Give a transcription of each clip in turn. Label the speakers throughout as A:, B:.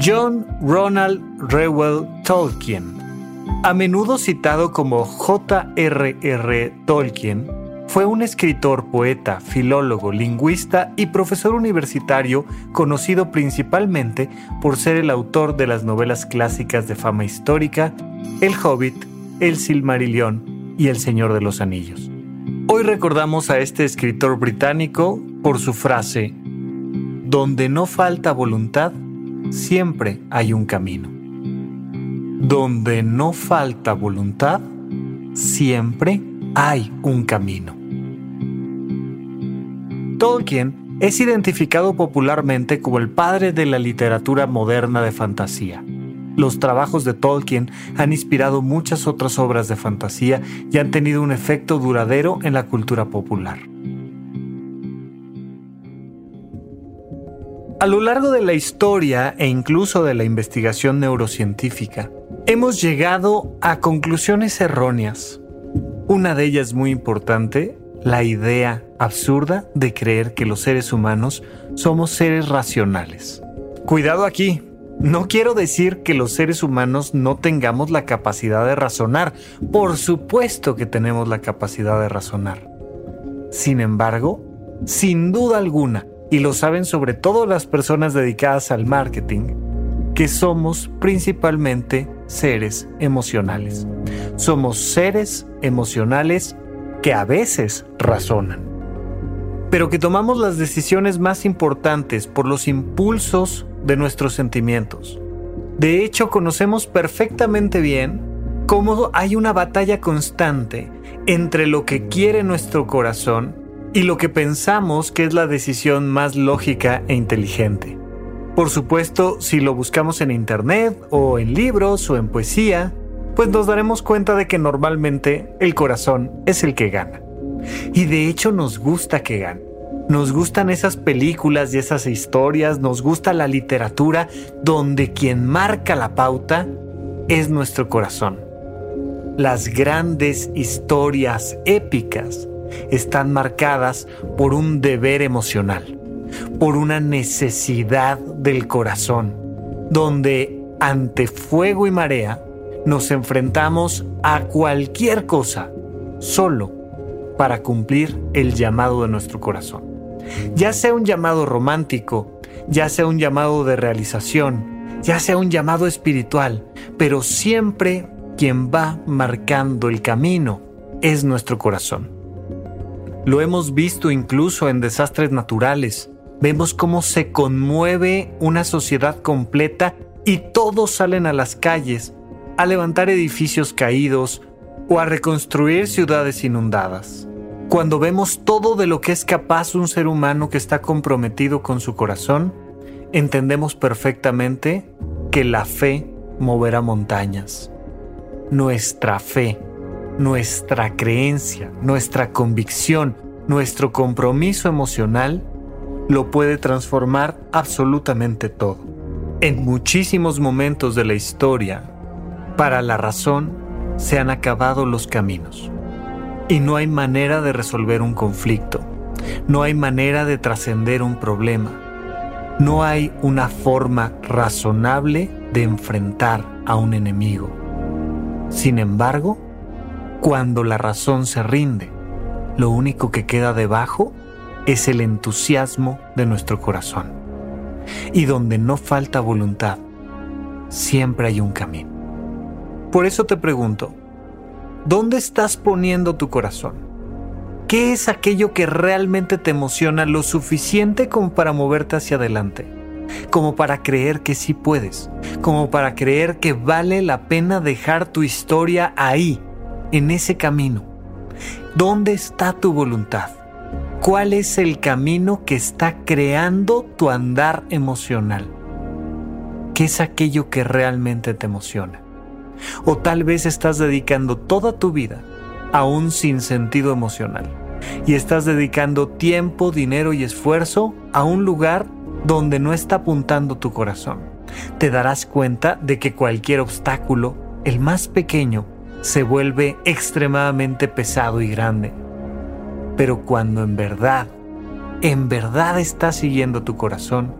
A: John Ronald Reuel Tolkien, a menudo citado como J.R.R. Tolkien, fue un escritor, poeta, filólogo, lingüista y profesor universitario conocido principalmente por ser el autor de las novelas clásicas de fama histórica El Hobbit, El Silmarillion y El Señor de los Anillos. Hoy recordamos a este escritor británico por su frase, Donde no falta voluntad, siempre hay un camino. Donde no falta voluntad, siempre hay un camino. Tolkien es identificado popularmente como el padre de la literatura moderna de fantasía. Los trabajos de Tolkien han inspirado muchas otras obras de fantasía y han tenido un efecto duradero en la cultura popular. A lo largo de la historia e incluso de la investigación neurocientífica, hemos llegado a conclusiones erróneas. Una de ellas muy importante, la idea absurda de creer que los seres humanos somos seres racionales. Cuidado aquí, no quiero decir que los seres humanos no tengamos la capacidad de razonar. Por supuesto que tenemos la capacidad de razonar. Sin embargo, sin duda alguna, y lo saben sobre todo las personas dedicadas al marketing, que somos principalmente seres emocionales. Somos seres emocionales que a veces razonan, pero que tomamos las decisiones más importantes por los impulsos de nuestros sentimientos. De hecho, conocemos perfectamente bien cómo hay una batalla constante entre lo que quiere nuestro corazón y lo que pensamos que es la decisión más lógica e inteligente. Por supuesto, si lo buscamos en internet o en libros o en poesía, pues nos daremos cuenta de que normalmente el corazón es el que gana. Y de hecho nos gusta que gane. Nos gustan esas películas y esas historias, nos gusta la literatura donde quien marca la pauta es nuestro corazón. Las grandes historias épicas están marcadas por un deber emocional, por una necesidad del corazón, donde ante fuego y marea nos enfrentamos a cualquier cosa solo para cumplir el llamado de nuestro corazón. Ya sea un llamado romántico, ya sea un llamado de realización, ya sea un llamado espiritual, pero siempre quien va marcando el camino es nuestro corazón. Lo hemos visto incluso en desastres naturales. Vemos cómo se conmueve una sociedad completa y todos salen a las calles a levantar edificios caídos o a reconstruir ciudades inundadas. Cuando vemos todo de lo que es capaz un ser humano que está comprometido con su corazón, entendemos perfectamente que la fe moverá montañas. Nuestra fe nuestra creencia, nuestra convicción, nuestro compromiso emocional, lo puede transformar absolutamente todo. En muchísimos momentos de la historia, para la razón, se han acabado los caminos. y no hay manera de resolver un conflicto. No hay manera de trascender un problema. No hay una forma razonable de enfrentar a un enemigo. Sin embargo, cuando la razón se rinde, lo único que queda debajo es el entusiasmo de nuestro corazón. Y donde no falta voluntad, siempre hay un camino. Por eso te pregunto, ¿dónde estás poniendo tu corazón? ¿Qué es aquello que realmente te emociona lo suficiente como para moverte hacia adelante? Como para creer que sí puedes, como para creer que vale la pena dejar tu historia ahí, en ese camino ¿Dónde está tu voluntad? ¿Cuál es el camino que está creando tu andar emocional? ¿Qué es aquello que realmente te emociona? O tal vez estás dedicando toda tu vida a un sinsentido emocional y estás dedicando tiempo, dinero y esfuerzo a un lugar donde no está apuntando tu corazón. Te darás cuenta de que cualquier obstáculo, el más pequeño, se vuelve extremadamente pesado y grande. Pero cuando en verdad, en verdad estás siguiendo tu corazón,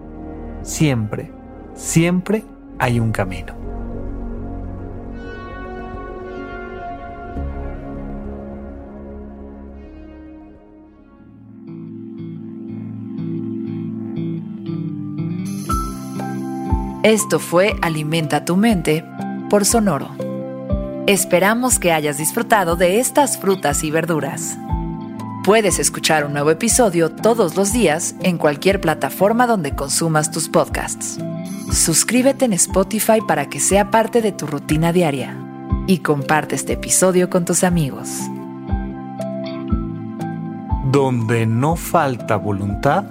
A: siempre, siempre hay un camino.
B: Esto fue Alimenta tu mente por Sonoro. Esperamos que hayas disfrutado de estas frutas y verduras. Puedes escuchar un nuevo episodio todos los días en cualquier plataforma donde consumas tus podcasts. Suscríbete en Spotify para que sea parte de tu rutina diaria y comparte este episodio con tus amigos.
A: Donde no falta voluntad,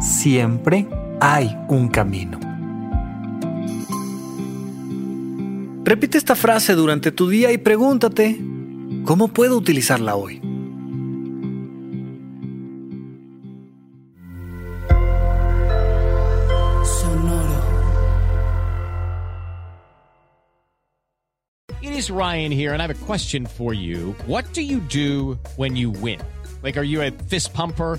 A: siempre hay un camino. Repite esta frase durante tu día y pregúntate, ¿cómo puedo utilizarla hoy?
C: Sonoro. It is Ryan here, and I have a question for you. What do you do when you win? Like, are you a fist pumper?